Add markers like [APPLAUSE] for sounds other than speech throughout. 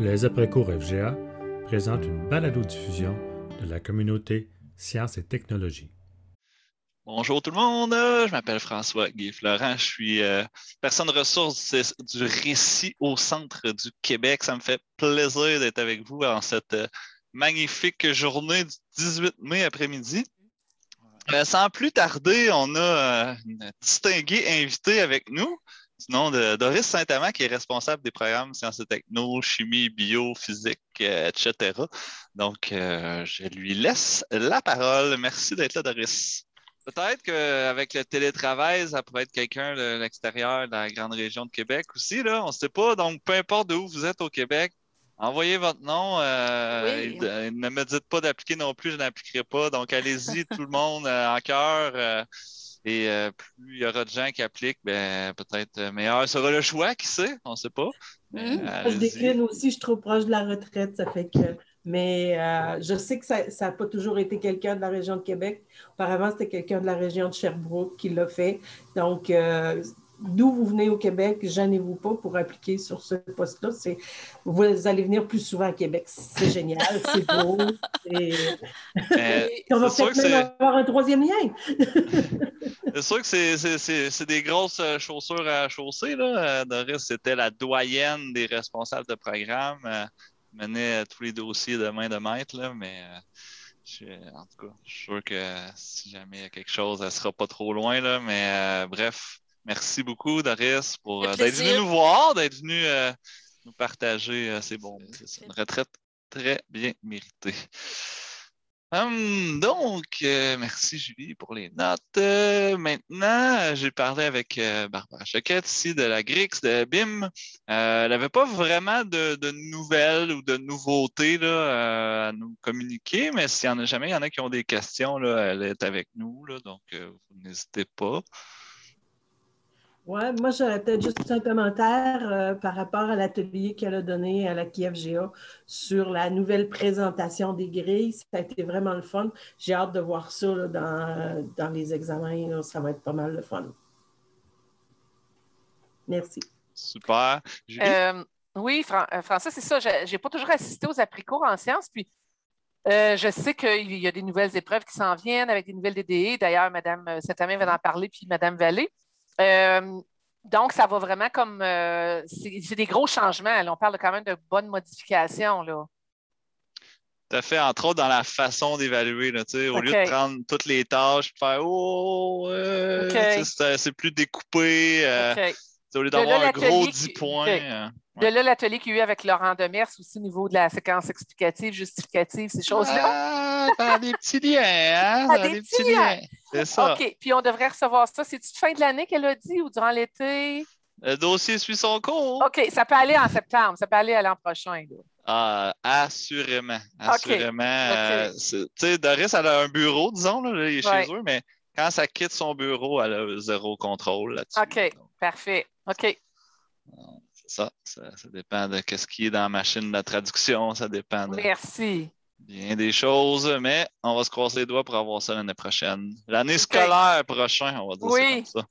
Les après-cours FGA présentent une balado-diffusion de la communauté Sciences et Technologies. Bonjour tout le monde, je m'appelle François Guy Florent, je suis euh, personne ressource du récit au centre du Québec. Ça me fait plaisir d'être avec vous en cette euh, magnifique journée du 18 mai après-midi. Euh, sans plus tarder, on a une distinguée invitée avec nous nom de Doris Saint-Amand, qui est responsable des programmes sciences et techno, chimie, bio, physique, euh, etc. Donc, euh, je lui laisse la parole. Merci d'être là, Doris. Peut-être qu'avec le télétravail, ça pourrait être quelqu'un de l'extérieur de la grande région de Québec aussi. Là. On ne sait pas. Donc, peu importe d'où vous êtes au Québec, envoyez votre nom. Euh, ne me dites pas d'appliquer non plus, je n'appliquerai pas. Donc, allez-y, [LAUGHS] tout le monde en cœur. Et euh, plus il y aura de gens qui appliquent, ben, peut-être euh, meilleur sera le choix, qui sait, on ne sait pas. Mmh. je décline aussi, je suis trop proche de la retraite, ça fait que. Mais euh, je sais que ça n'a pas toujours été quelqu'un de la région de Québec. Auparavant, c'était quelqu'un de la région de Sherbrooke qui l'a fait. Donc, d'où vous venez au Québec, gênez-vous pas pour appliquer sur ce poste-là. Vous allez venir plus souvent à Québec. C'est génial, [LAUGHS] c'est beau. [LAUGHS] on va peut-être même avoir un troisième lien. [LAUGHS] c'est sûr que c'est des grosses euh, chaussures à chausser. Là. Euh, Doris, c'était la doyenne des responsables de programme. Euh, menait tous les dossiers de main de maître, là, mais en tout cas, je suis sûr que si jamais il y a quelque chose, elle ne sera pas trop loin. Là, mais bref, Merci beaucoup, Doris, pour euh, d'être venu nous voir, d'être venu euh, nous partager euh, ces bons C'est une retraite très bien méritée. Hum, donc, merci Julie pour les notes. maintenant, j'ai parlé avec Barbara Choquette ici de la Grix, de BIM. elle n'avait pas vraiment de, nouvelles ou de nouveautés là, à nous communiquer, mais s'il y en a jamais, il y en a qui ont des questions, là, elle est avec nous, là, donc n'hésitez pas. Oui, moi, j'aurais peut-être juste un commentaire euh, par rapport à l'atelier qu'elle a donné à la KFGA sur la nouvelle présentation des grilles. Ça a été vraiment le fun. J'ai hâte de voir ça dans, les examens. Ça va être pas mal le fun. Merci. Super. Euh, oui, euh, François, c'est ça. Je n'ai pas toujours assisté aux apricots en sciences. Puis, je sais qu'il y a des nouvelles épreuves qui s'en viennent avec des nouvelles DDE. D'ailleurs, Mme Saint-Amand va en parler, puis Mme Vallée. Euh, donc, ça va vraiment comme. Euh, c'est des gros changements. On parle quand même de bonnes modifications. Là. Tout à fait, entre autres dans la façon d'évaluer. Au lieu de prendre toutes les tâches et faire Oh, euh, c'est plus découpé. Au lieu d'avoir un gros 10 points. De là, l'atelier qu'il y a eu avec Laurent Demers aussi au niveau de la séquence explicative, justificative, ces choses-là. Ah, des petits liens, hein? Ah, des, petits liens. C'est ça. OK. Puis on devrait recevoir ça. C'est-tu fin de l'année qu'elle a dit ou durant l'été? Le dossier suit son cours. OK. Ça peut aller en septembre. Ça peut aller à l'an prochain. Ah, assurément. Assurément. Euh, tu sais, Doris, elle a un bureau, disons, là, il est chez eux, mais quand ça quitte son bureau, elle a zéro contrôle là-dessus. OK. Parfait. OK. Ça, ça, dépend de ce qui est dans la machine de la traduction, ça dépend de Merci. bien des choses, mais on va se croiser les doigts pour avoir ça l'année prochaine. L'année scolaire prochaine, on va dire oui. ça comme ça.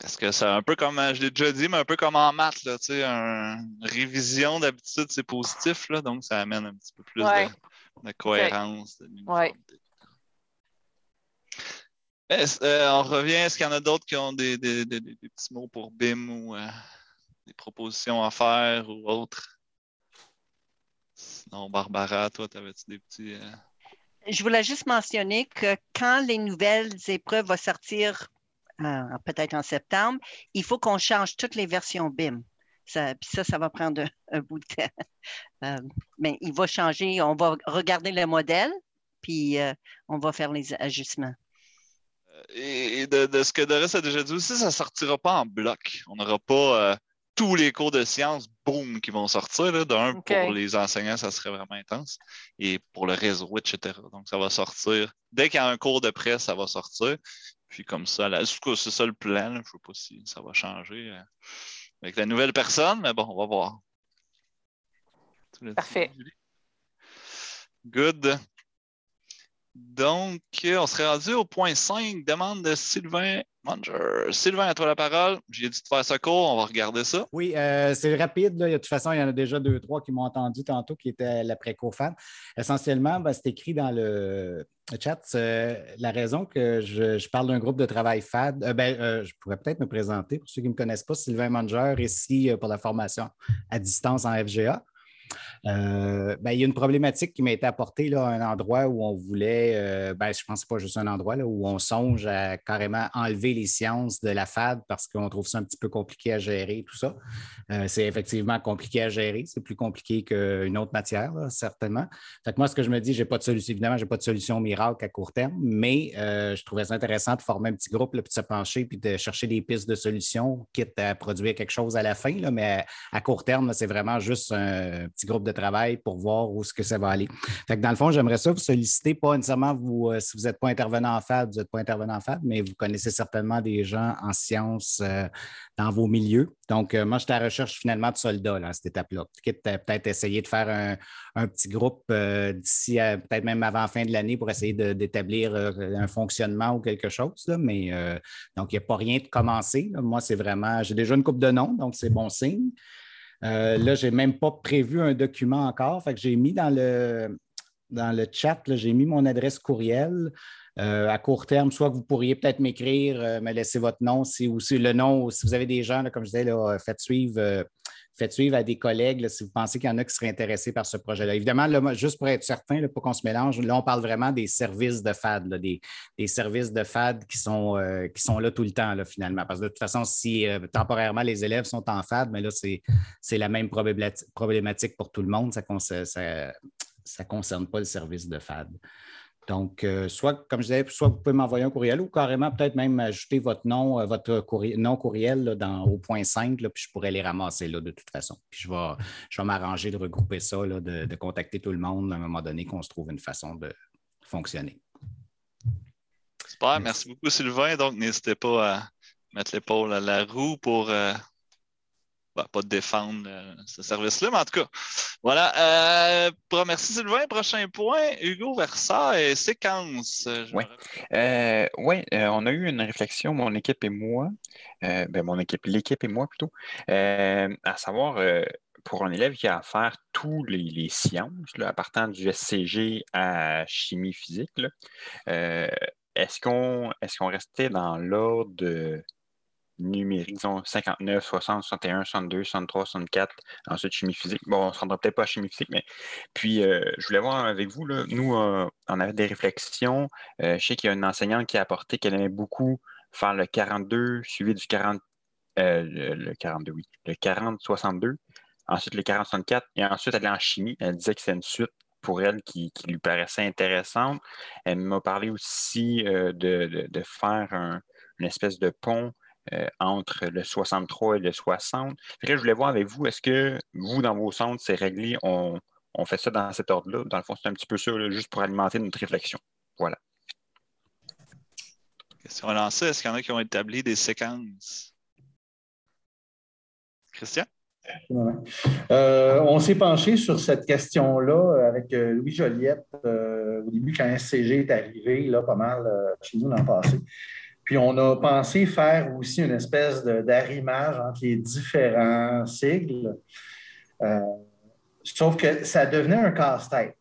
Parce que c'est un peu comme, je l'ai déjà dit, mais un peu comme en maths, là, tu sais, une révision d'habitude, c'est positif, là, donc ça amène un petit peu plus de, cohérence. Euh, on revient, est-ce qu'il y en a d'autres qui ont des, petits mots pour BIM ou euh, des propositions à faire ou autres? Sinon, Barbara, toi, t'avais-tu des petits. Euh, Je voulais juste mentionner que quand les nouvelles épreuves vont sortir, euh, peut-être en septembre, il faut qu'on change toutes les versions BIM. Ça, puis ça, ça va prendre un, bout de temps. [LAUGHS] Euh, mais il va changer. On va regarder le modèle, puis on va faire les ajustements. Et de, ce que Doris a déjà dit aussi, ça ne sortira pas en bloc. On n'aura pas tous les cours de sciences, boum, qui vont sortir. D'un, pour les enseignants, ça serait vraiment intense. Et pour le réseau, etc. Donc, ça va sortir. Dès qu'il y a un cours de presse, ça va sortir. Puis comme ça, c'est ça le plan. Je ne sais pas si ça va changer euh, avec la nouvelle personne, mais bon, on va voir. Parfait. Good. Donc, on serait rendu au point 5, demande de Sylvain Manger. Sylvain, à toi la parole. J'ai dit de faire ça court, on va regarder ça. Oui, euh, c'est rapide. De toute façon, il y en a déjà deux, trois qui m'ont entendu tantôt, qui étaient l'après-co-fan. Essentiellement, ben, c'est écrit dans le chat. la raison que je, parle d'un groupe de travail FAD, euh, ben, euh, je pourrais peut-être me présenter pour ceux qui ne me connaissent pas. Sylvain Manger, ici pour la formation à distance en FGA. Euh, ben, il y a une problématique qui m'a été apportée là, à un endroit où on voulait, euh, ben, je pense que pas juste un endroit, là, où on songe à carrément enlever les sciences de la FAD parce qu'on trouve ça un petit peu compliqué à gérer, tout ça. Euh, c'est effectivement compliqué à gérer, c'est plus compliqué qu'une autre matière, certainement. Fait que moi, ce que je me dis, j'ai pas de solution, évidemment, je n'ai pas de solution miracle à court terme, mais je trouvais ça intéressant de former un petit groupe, puis de se pencher, puis de chercher des pistes de solutions, quitte à produire quelque chose à la fin, là, mais à, court terme, c'est vraiment juste un petit groupe de travail pour voir où est-ce que ça va aller. Dans le fond, j'aimerais ça vous solliciter, pas nécessairement vous, euh, si vous n'êtes pas intervenant en FAD, vous n'êtes pas intervenant en FAD, mais vous connaissez certainement des gens en sciences euh, dans vos milieux. Donc, euh, moi, j'étais à la recherche finalement de soldats à cette étape-là. Peut-être essayer de faire un, petit groupe d'ici peut-être même avant la fin de l'année pour essayer d'établir un fonctionnement ou quelque chose. mais donc, il n'y a pas rien de commencer. Moi, c'est vraiment, j'ai déjà une coupe de noms, donc c'est bon signe. Euh, là, je n'ai même pas prévu un document encore. Fait j'ai mis dans le, dans le chat, j'ai mis mon adresse courriel. Euh, à court terme, soit que vous pourriez peut-être m'écrire, euh, me laisser votre nom, si, ou si le nom, si vous avez des gens, comme je disais, faites suivre faites suivre à des collègues si vous pensez qu'il y en a qui seraient intéressés par ce projet-là. Évidemment, juste pour être certain, pour qu'on se mélange, là, on parle vraiment des services de FAD, des, services de FAD qui sont, euh, qui sont là tout le temps, finalement. Parce que de toute façon, si euh, temporairement les élèves sont en FAD, mais là, c'est la même problématique pour tout le monde. Ça ne concerne pas le service de FAD. Donc, euh, soit, comme je disais, soit vous pouvez m'envoyer un courriel ou carrément peut-être même ajouter votre nom, euh, votre nom courriel dans, au point 5, puis je pourrais les ramasser là, de toute façon. Puis je vais, je vais m'arranger de regrouper ça, de, contacter tout le monde à un moment donné qu'on se trouve une façon de fonctionner. Super, merci, beaucoup Sylvain. Donc, n'hésitez pas à mettre l'épaule à la roue pour euh, pas de défendre euh, ce service-là, mais en tout cas, voilà. Euh, merci Sylvain. Prochain point, Hugo Versa et séquence. Oui, euh, ouais, on a eu une réflexion, mon équipe et moi, ben, mon équipe, l'équipe et moi plutôt, à savoir pour un élève qui a à faire tous les, sciences, là, partant du SCG à chimie physique, est-ce qu'on est qu'on restait dans l'ordre de numérique, disons 59, 60, 61, 62, 63, 64, ensuite chimie physique. Bon, on ne se rendra peut-être pas à chimie physique, mais puis euh, je voulais voir avec vous, là, nous, euh, on avait des réflexions. Euh, je sais qu'il y a une enseignante qui a apporté qu'elle aimait beaucoup faire le 42, suivi du 40, le, 42, oui, le 40-62, ensuite le 40-64, et ensuite aller en chimie. Elle disait que c'est une suite pour elle qui, lui paraissait intéressante. Elle m'a parlé aussi de, faire une espèce de pont entre le 63 et le 60. je voulais voir avec vous, est-ce que vous, dans vos centres, c'est réglé, on, fait ça dans cet ordre-là? Dans le fond, c'est un petit peu ça, juste pour alimenter notre réflexion. Voilà. Question lancée, est-ce qu'il y en a qui ont établi des séquences? Christian? Euh, on s'est penché sur cette question-là avec euh, Louis Joliette au début quand SCG est arrivé, là, pas mal chez nous l'an passé. Puis on a pensé faire aussi une espèce d'arrimage entre les différents sigles. Euh, sauf que ça devenait un casse-tête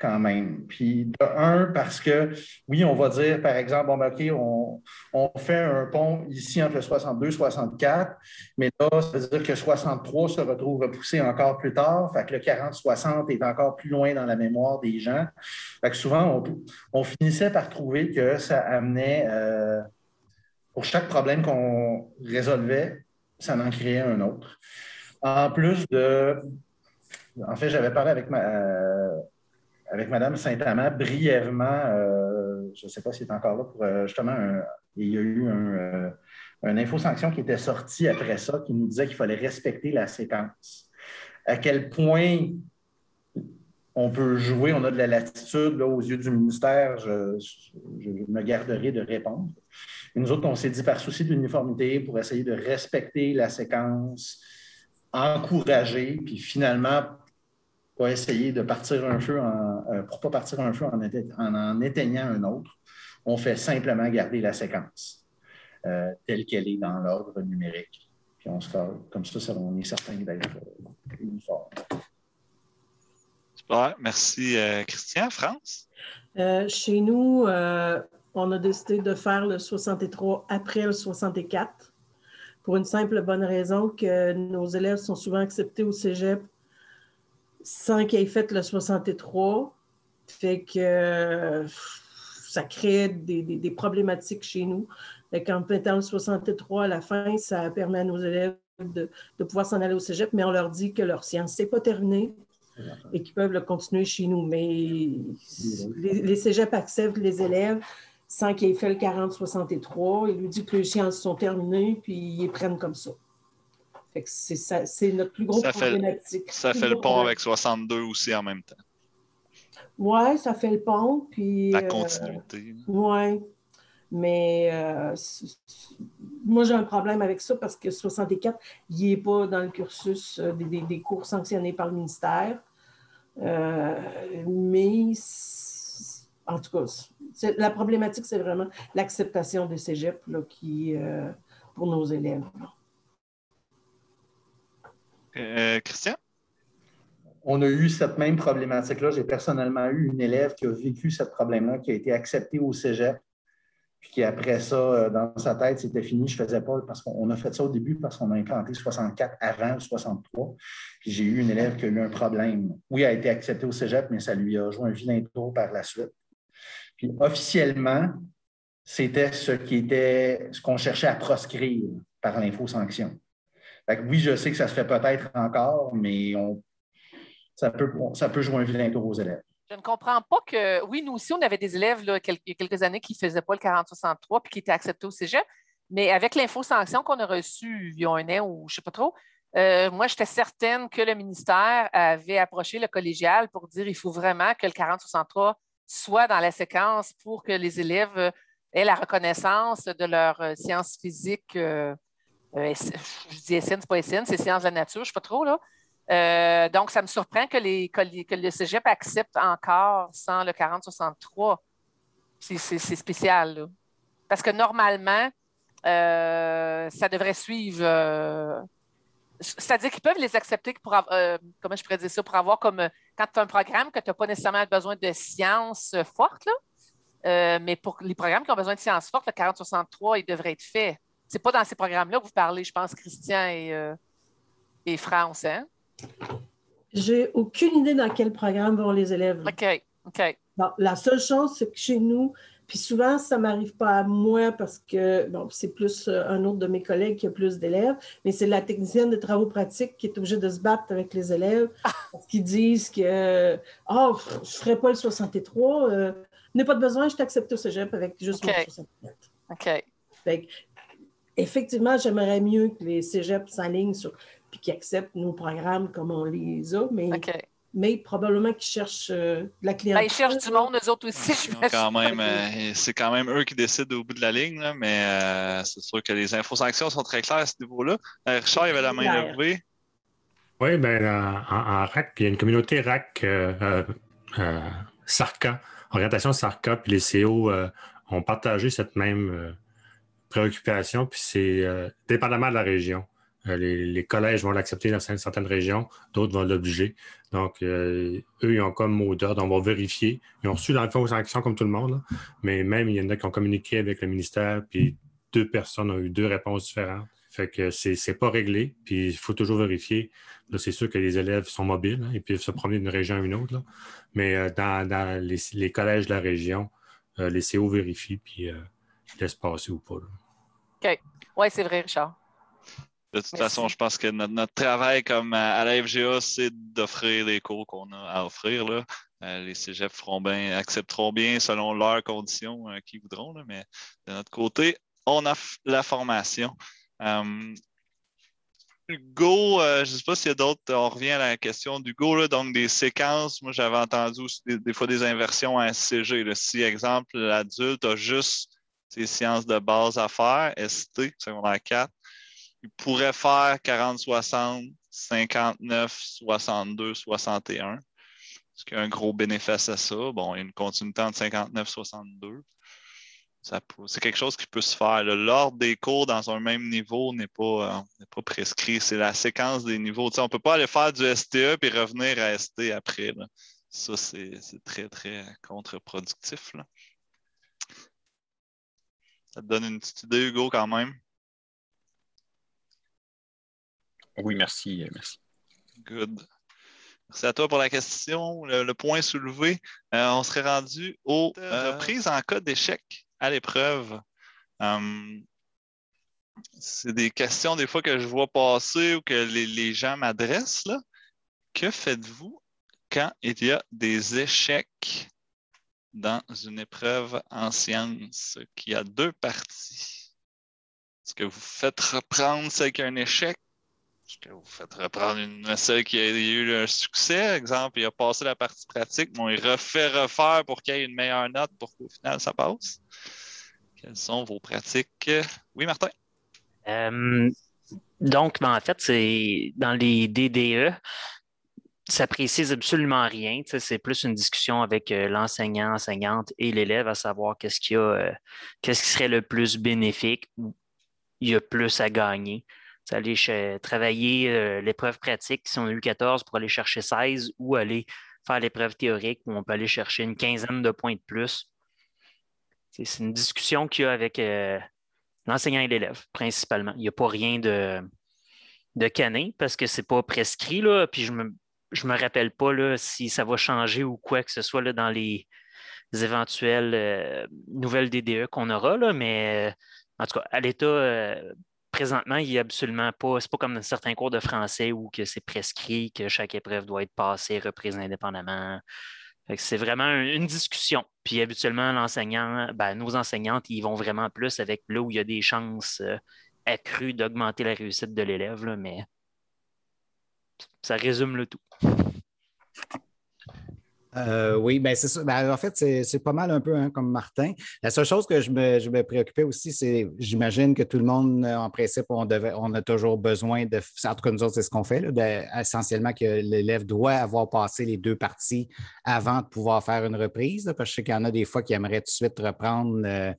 quand même. Puis de un, parce que oui, on va dire, par exemple, bon, ben, OK, on, on, fait un pont ici entre le 62 et 64, mais là, ça veut dire que 63 se retrouve repoussé encore plus tard, fait que le 40-60 est encore plus loin dans la mémoire des gens. Fait que souvent, on, finissait par trouver que ça amenait, euh, pour chaque problème qu'on résolvait, ça en créait un autre. En plus de en fait, j'avais parlé avec ma, euh, avec Mme Saint-Amand brièvement. Euh, je ne sais pas s'il est encore là pour euh, justement, il y a eu un, euh, une info-sanction qui était sortie après ça qui nous disait qu'il fallait respecter la séquence. À quel point on peut jouer, on a de la latitude là, aux yeux du ministère, je, me garderai de répondre. nous autres, on s'est dit par souci de l'uniformité pour essayer de respecter la séquence, encourager, puis finalement, pas essayer de partir un feu en, euh, pour pas partir un feu en, en, éteignant un autre. On fait simplement garder la séquence euh, telle qu'elle est dans l'ordre numérique. Puis on se fait, comme ça, on est certain d'être uniforme. Super. Merci, Christian. France? chez nous, on a décidé de faire le 63 après le 64 pour une simple bonne raison que nos élèves sont souvent acceptés au cégep sans qu'ils aient fait le 63. Fait que ça crée des, problématiques chez nous. En mettant le 63 à la fin, ça permet à nos élèves de, pouvoir s'en aller au cégep, mais on leur dit que leur science, n'est pas terminé et qu'ils peuvent le continuer chez nous. Mais les, les acceptent les élèves sans qu'il ait fait le 40-63. Il lui dit que les sciences sont terminées, puis ils prennent comme ça. C'est notre plus gros problématique. ça fait le pont avec 62 aussi en même temps. Oui, ça fait le pont. Puis, La euh, continuité. oui. Mais euh, moi, j'ai un problème avec ça parce que 64, il n'est pas dans le cursus euh, des, des, cours sanctionnés par le ministère. mais en tout cas, la problématique, c'est vraiment l'acceptation des cégep qui, euh, pour nos élèves. Euh, Christian? On a eu cette même problématique-là. J'ai personnellement eu une élève qui a vécu ce problème-là, qui a été acceptée au cégep, puis qui, après ça, euh, dans sa tête, c'était fini, je ne faisais pas, parce qu'on a fait ça au début parce qu'on a implanté 64 avant le 63. Puis j'ai eu une élève qui a eu un problème. Oui, elle a été acceptée au cégep, mais ça lui a joué un vilain tour par la suite. Puis officiellement, c'était ce qui était ce qu'on cherchait à proscrire par l'info-sanction. Oui, je sais que ça se fait peut-être encore, mais ça, peut, ça peut jouer un vilain tour aux élèves. Je ne comprends pas que, oui, nous aussi, on avait des élèves là, il y a quelques années qui ne faisaient pas le 4063 puis qui étaient acceptés au cégep, mais avec l'info-sanction qu'on a reçue il y a un an ou je ne sais pas trop, euh, moi, j'étais certaine que le ministère avait approché le collégial pour dire qu'il faut vraiment que le 4063 soit dans la séquence pour que les élèves aient la reconnaissance de leur euh, sciences physiques. Euh, je dis SN, c'est pas SN, c'est sciences de la nature, je ne sais pas trop. Là. donc, ça me surprend que, les, que, le cégep accepte encore sans le 40-63. C'est spécial. Parce que normalement, ça devrait suivre c'est-à-dire qu'ils peuvent les accepter pour avoir, euh, comment je pourrais ça, pour avoir comme euh, quand tu as un programme que tu n'as pas nécessairement besoin de sciences euh, fortes, là, mais pour les programmes qui ont besoin de sciences fortes, le 4063, il devrait être fait. Ce n'est pas dans ces programmes-là que vous parlez, je pense, Christian et, et France. Hein? J'ai aucune idée dans quel programme vont les élèves. OK. OK. la seule chose, c'est que chez nous, puis souvent, ça ne m'arrive pas à moi parce que, bon, c'est plus euh, un autre de mes collègues qui a plus d'élèves, mais c'est la technicienne de travaux pratiques qui est obligée de se battre avec les élèves parce qu'ils disent que, oh, je ne ferai pas le 63, euh, n'ai pas de besoin, je t'accepte au cégep avec juste mon 64. OK. Fait effectivement, j'aimerais mieux que les cégeps s'alignent sur puis qu'ils acceptent nos programmes comme on les a, mais mais probablement qu'ils cherchent euh, de la clientèle. Ben, ils cherchent du monde, eux autres aussi. quand même, euh, c'est quand même eux qui décident au bout de la ligne, mais euh, c'est sûr que les infos-sanctions sont très claires à ce niveau-là. Richard, il avait la main levée. Oui, bien, en, RAC, il y a une communauté RAC, SARCA, orientation SARCA, puis les CO ont partagé cette même préoccupation, puis c'est dépendamment de la région. Euh, les, collèges vont l'accepter dans certaines régions, d'autres vont l'obliger. Donc, euh, eux, ils ont comme mot d'ordre, on va vérifier. Ils ont reçu dans le fond sanctions comme tout le monde, mais même il y en a qui ont communiqué avec le ministère, puis deux personnes ont eu deux réponses différentes. Fait que c'est pas réglé, puis il faut toujours vérifier. Là, c'est sûr que les élèves sont mobiles, hein, ils peuvent se promener d'une région à une autre. Mais euh, dans, les, collèges de la région, les CO vérifient, puis laissent passer ou pas. OK. Oui, c'est vrai, Richard. De toute façon, je pense que notre, travail comme à, la FGA, c'est d'offrir les cours qu'on a à offrir. Là. Euh, les cégeps feront bien, accepteront bien selon leurs conditions euh, qu'ils voudront. mais de notre côté, on a la formation. Euh, Go, je ne sais pas s'il y a d'autres, on revient à la question du Go, là, donc des séquences. Moi, j'avais entendu aussi des, fois des inversions à SCG. Là. Si, exemple, l'adulte a juste ses sciences de base à faire, ST, secondaire 4, il pourrait faire 40, 60, 59, 62, 61. Est-ce qu'il y a un gros bénéfice à ça? Bon, il y a une continuité entre 59-62. C'est quelque chose qui peut se faire. L'ordre des cours dans un même niveau n'est pas, euh, pas prescrit. C'est la séquence des niveaux. on ne peut pas aller faire du STE et revenir à ST après. Ça, c'est très, très contre-productif. Ça te donne une petite idée, Hugo, quand même? Oui, merci. Merci. Good. Merci à toi pour la question. Le, point soulevé. Euh, on serait rendu aux euh, reprises en cas d'échec à l'épreuve. Hum, c'est des questions des fois que je vois passer ou que les, gens m'adressent. Que faites-vous quand il y a des échecs? Dans une épreuve en sciences qui a deux parties? Est-ce que vous faites reprendre celle qui a un échec? Est-ce que vous faites reprendre une celle qui a eu un succès? Exemple, il a passé la partie pratique, mais il refait refaire pour qu'il y ait une meilleure note pour qu'au final ça passe? Quelles sont vos pratiques? Oui, Martin? Euh, donc, ben, en fait, c'est dans les DDE, ça précise absolument rien. C'est plus une discussion avec euh, l'enseignant, enseignante et l'élève à savoir qu'est-ce qu'il a, euh, qu'est-ce qui serait le plus bénéfique ou il y a plus à gagner. aller travailler l'épreuve pratique, si on a eu 14, pour aller chercher 16 ou aller faire l'épreuve théorique où on peut aller chercher une quinzaine de points de plus c'est une discussion qu'il y a avec euh, l'enseignant et l'élève, principalement. Il n'y a pas rien de, de canin parce que ce n'est pas prescrit. Là, puis je me, je me rappelle pas là, si ça va changer ou quoi que ce soit là, dans les, éventuelles euh, nouvelles DDE qu'on aura. Là, mais en tout cas, à l'état, euh, présentement, il n'y a absolument pas. C'est pas comme dans certains cours de français où c'est prescrit que chaque épreuve doit être passée, reprise indépendamment. C'est vraiment une discussion. Puis habituellement, l'enseignant, ben, nos enseignantes, ils vont vraiment plus avec là où il y a des chances euh, accrues d'augmenter la réussite de l'élève, mais ça résume le tout. Euh, oui, ben c'est ça. Ben, en fait, c'est pas mal un peu hein, comme Martin. La seule chose que je me, préoccupais aussi, c'est j'imagine que tout le monde, en principe, on, devait, on a toujours besoin de. En tout cas, nous autres, c'est ce qu'on fait, essentiellement que l'élève doit avoir passé les deux parties avant de pouvoir faire une reprise. parce que je sais qu'il y en a des fois qui aimeraient tout de suite reprendre. Euh,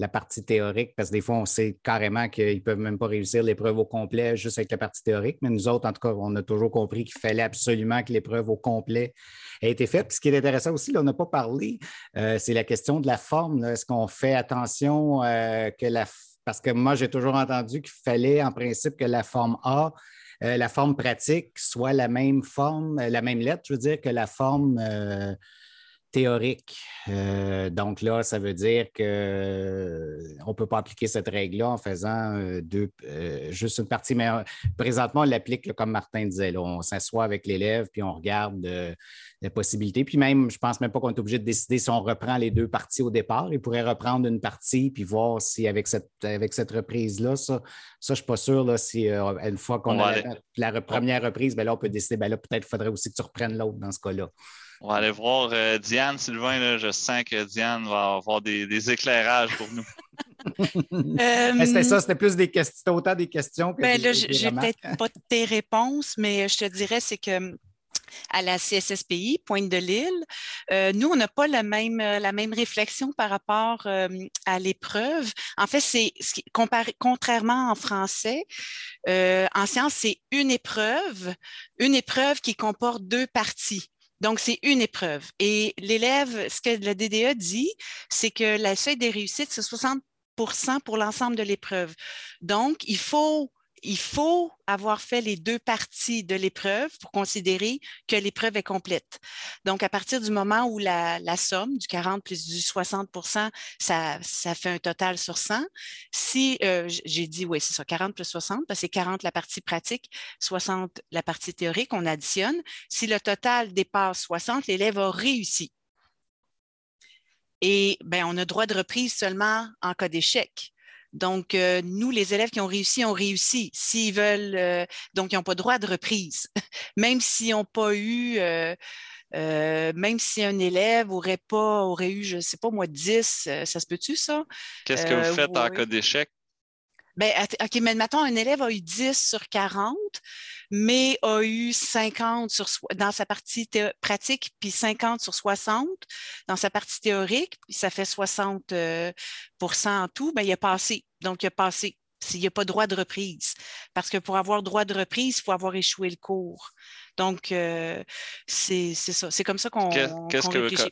la partie théorique, parce que des fois, on sait carrément qu'ils ne peuvent même pas réussir l'épreuve au complet juste avec la partie théorique. Mais nous autres, en tout cas, on a toujours compris qu'il fallait absolument que l'épreuve au complet ait été faite. Puis ce qui est intéressant aussi, là, on n'a pas parlé, euh, c'est la question de la forme. Est-ce qu'on fait attention euh, que la. Parce que moi, j'ai toujours entendu qu'il fallait, en principe, que la forme A euh, la forme pratique soit la même forme, la même lettre, je veux dire, que la forme théorique. Euh, donc là, ça veut dire qu'on euh, ne peut pas appliquer cette règle-là en faisant euh, deux, juste une partie. Mais présentement, on l'applique comme Martin disait. on s'assoit avec l'élève puis on regarde les possibilités. Puis même, je ne pense même pas qu'on est obligé de décider si on reprend les deux parties au départ. Il pourrait reprendre une partie puis voir si avec cette, avec cette reprise-là, ça, ça, je ne suis pas sûr là, si une fois qu'on a la, première reprise, ben là, on peut décider, ben là, peut-être qu'il faudrait aussi que tu reprennes l'autre dans ce cas-là. On va aller voir euh, Diane, Sylvain. je sens que Diane va avoir des, éclairages pour nous. [LAUGHS] Euh, c'était ça, c'était plus des questions, autant des questions que ben, des, J'ai peut-être pas tes réponses, mais je te dirais, c'est que à la CSSPI, Pointe de l'Île. Euh, nous, on n'a pas la même, la même réflexion par rapport à l'épreuve. En fait, c'est contrairement en français, en sciences, c'est une épreuve, une épreuve qui comporte deux parties. Donc, c'est une épreuve. Et l'élève, ce que le DDE dit, c'est que la seuil des réussites, c'est 60% pour l'ensemble de l'épreuve. Donc, il faut il faut avoir fait les deux parties de l'épreuve pour considérer que l'épreuve est complète. Donc, à partir du moment où la, somme du 40 plus du 60 ça, ça fait un total sur 100. Si, euh, j'ai dit, oui, c'est ça, 40 plus 60, parce que c'est 40 la partie pratique, 60 la partie théorique, on additionne. Si le total dépasse 60, l'élève a réussi. Et ben, on a droit de reprise seulement en cas d'échec. Donc, euh, nous, les élèves qui ont réussi, ont réussi. S'ils veulent, euh, donc, ils n'ont pas droit de reprise. [LAUGHS] même s'ils n'ont pas eu, euh, même si un élève aurait pas, aurait eu, je ne sais pas moi, 10, ça se peut-tu, ça? Qu'est-ce que vous faites en cas d'échec? Ben, OK, mais mettons, un élève a eu 10 sur 40. Mais a eu 50 sur, dans sa partie pratique, puis 50 sur 60 dans sa partie théorique, puis ça fait 60% euh, en tout, bien, il a passé. Donc, il a passé s'il n'y a pas droit de reprise. Parce que pour avoir droit de reprise, il faut avoir échoué le cours. Donc, euh, c'est ça. C'est comme ça qu'on Qu'est-ce que,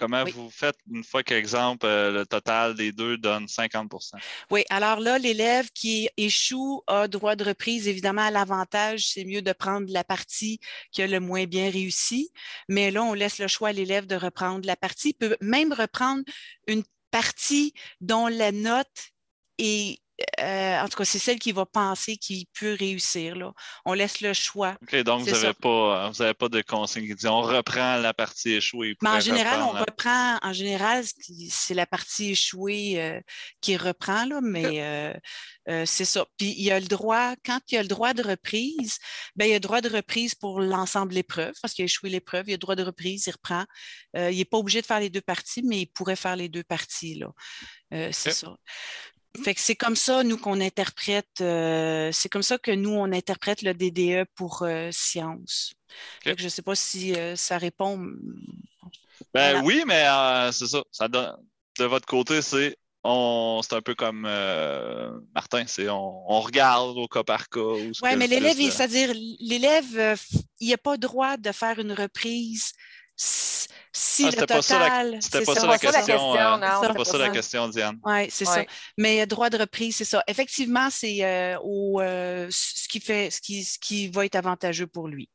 Comment vous faites une fois qu'exemple, euh, le total des deux donne 50% Oui, alors là, l'élève qui échoue a droit de reprise. Évidemment, l'avantage, c'est mieux de prendre la partie qui a le moins bien réussi. Mais là, on laisse le choix à l'élève de reprendre la partie. Il peut même reprendre une partie dont la note est euh, en tout cas, c'est celle qui va penser qu'il peut réussir. Là. On laisse le choix. OK, donc vous n'avez pas, pas de consigne qui dit on reprend la partie échouée. Mais en général, on reprend, en général, c'est la partie échouée euh, qui reprend, là, mais euh, c'est ça. Puis il y a le droit, quand il y a le droit de reprise, ben, il y a le droit de reprise pour l'ensemble de l'épreuve, parce qu'il a échoué l'épreuve, il y a le droit de reprise, il reprend. il n'est pas obligé de faire les deux parties, mais il pourrait faire les deux parties. Là. c'est ça. Fait que c'est comme ça, nous, qu'on interprète, euh, c'est comme ça que nous, on interprète le DDE pour euh, science. je ne sais pas si euh, ça répond. Ben oui, mais c'est ça. ça de votre côté, c'est on, c'est un peu comme Martin, c'est on, on, regarde au cas par cas. Oui, mais l'élève, c'est-à-dire, l'élève, il n'a pas droit de faire une reprise si ah, le total. C'était pas, ça, la question. C'était pas ça la question, Diane. Oui, c'est ça. Mais droit de reprise, c'est ça. Effectivement, c'est euh, euh, ce, qui fait, ce, qui, ce qui va être avantageux pour lui.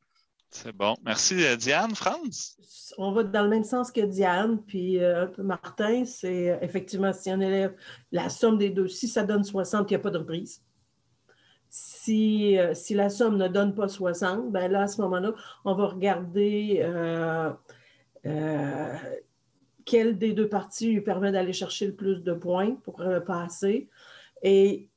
C'est bon. Merci, euh, Diane. France? On va dans le même sens que Diane, puis Martin. C'est effectivement, si un élève, la somme des deux, si ça donne 60, il n'y a pas de reprise. Si, si, la somme ne donne pas 60, ben là, à ce moment-là, on va regarder euh, quelle des deux parties lui permet d'aller chercher le plus de points pour passer. Et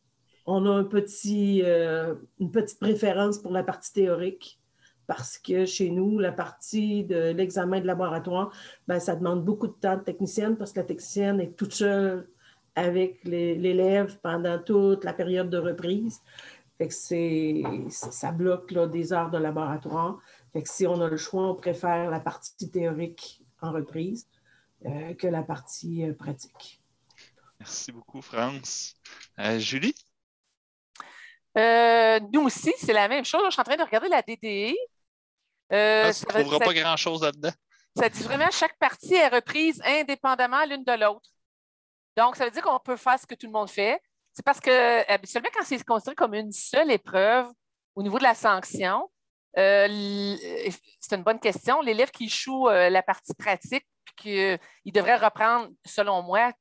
on a euh, une petite préférence pour la partie théorique parce que chez nous, la partie de l'examen de laboratoire, ben, ça demande beaucoup de temps de technicienne parce que la technicienne est toute seule avec l'élève pendant toute la période de reprise. Fait ça bloque des heures de laboratoire. Fait que si on a le choix, on préfère la partie théorique en reprise euh, que la partie euh, pratique. Merci beaucoup, France. Euh, Julie? nous aussi, c'est la même chose. Je suis en train de regarder la DDE. Ah, ça ne trouvera pas grand-chose là-dedans. Ça dit vraiment chaque partie est reprise indépendamment l'une de l'autre. Donc, ça veut dire qu'on peut faire ce que tout le monde fait. C'est parce que habituellement, quand c'est considéré comme une seule épreuve au niveau de la sanction, euh, euh, c'est une bonne question. L'élève qui échoue euh, la partie pratique, puis il devrait reprendre, selon moi,